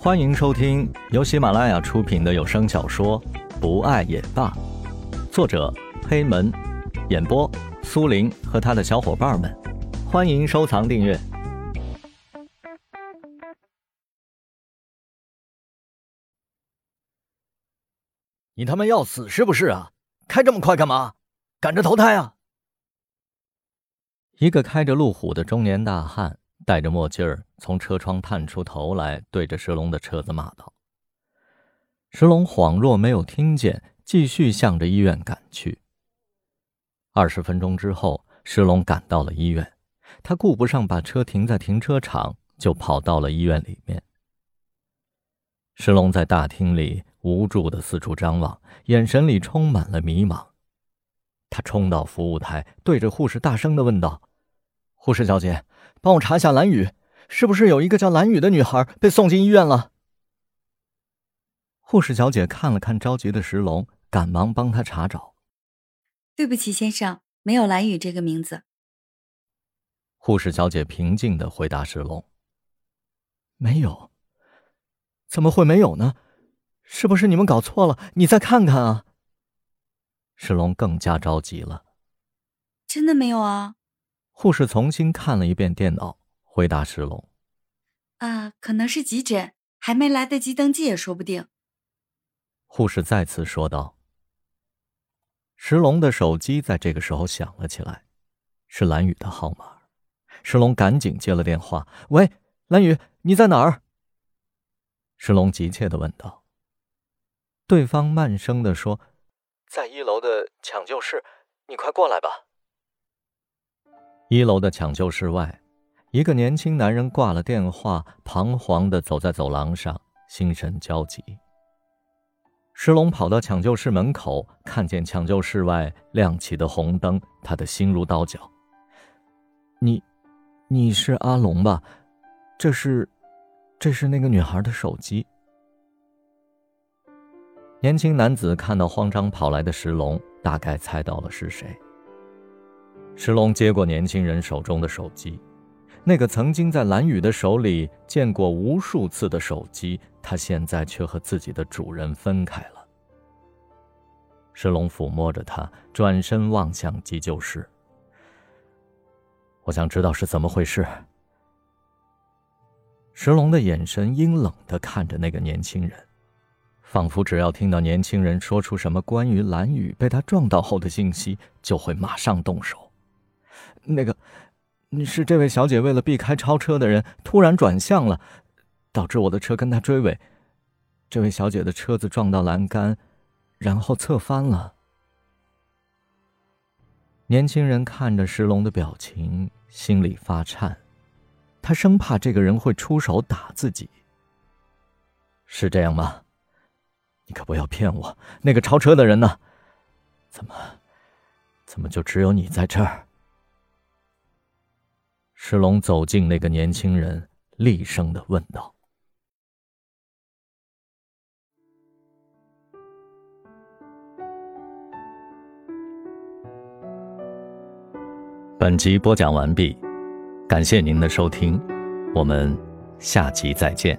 欢迎收听由喜马拉雅出品的有声小说《不爱也罢》，作者黑门，演播苏林和他的小伙伴们。欢迎收藏订阅。你他妈要死是不是啊？开这么快干嘛？赶着投胎啊！一个开着路虎的中年大汉。戴着墨镜儿，从车窗探出头来，对着石龙的车子骂道：“石龙恍若没有听见，继续向着医院赶去。二十分钟之后，石龙赶到了医院，他顾不上把车停在停车场，就跑到了医院里面。石龙在大厅里无助的四处张望，眼神里充满了迷茫。他冲到服务台，对着护士大声的问道：“护士小姐。”帮我查一下蓝雨，是不是有一个叫蓝雨的女孩被送进医院了？护士小姐看了看着急的石龙，赶忙帮他查找。对不起，先生，没有蓝雨这个名字。护士小姐平静的回答石龙：“没有，怎么会没有呢？是不是你们搞错了？你再看看啊！”石龙更加着急了。真的没有啊？护士重新看了一遍电脑，回答石龙：“啊，可能是急诊，还没来得及登记也说不定。”护士再次说道。石龙的手机在这个时候响了起来，是蓝雨的号码。石龙赶紧接了电话：“喂，蓝雨，你在哪儿？”石龙急切的问道。对方慢声的说：“在一楼的抢救室，你快过来吧。”一楼的抢救室外，一个年轻男人挂了电话，彷徨的走在走廊上，心神焦急。石龙跑到抢救室门口，看见抢救室外亮起的红灯，他的心如刀绞。你，你是阿龙吧？这是，这是那个女孩的手机。年轻男子看到慌张跑来的石龙，大概猜到了是谁。石龙接过年轻人手中的手机，那个曾经在蓝雨的手里见过无数次的手机，他现在却和自己的主人分开了。石龙抚摸着它，转身望向急救室。我想知道是怎么回事。石龙的眼神阴冷的看着那个年轻人，仿佛只要听到年轻人说出什么关于蓝雨被他撞到后的信息，就会马上动手。那个，是这位小姐为了避开超车的人，突然转向了，导致我的车跟她追尾。这位小姐的车子撞到栏杆，然后侧翻了。年轻人看着石龙的表情，心里发颤，他生怕这个人会出手打自己。是这样吗？你可不要骗我！那个超车的人呢？怎么，怎么就只有你在这儿？石龙走近那个年轻人，厉声的问道：“本集播讲完毕，感谢您的收听，我们下集再见。”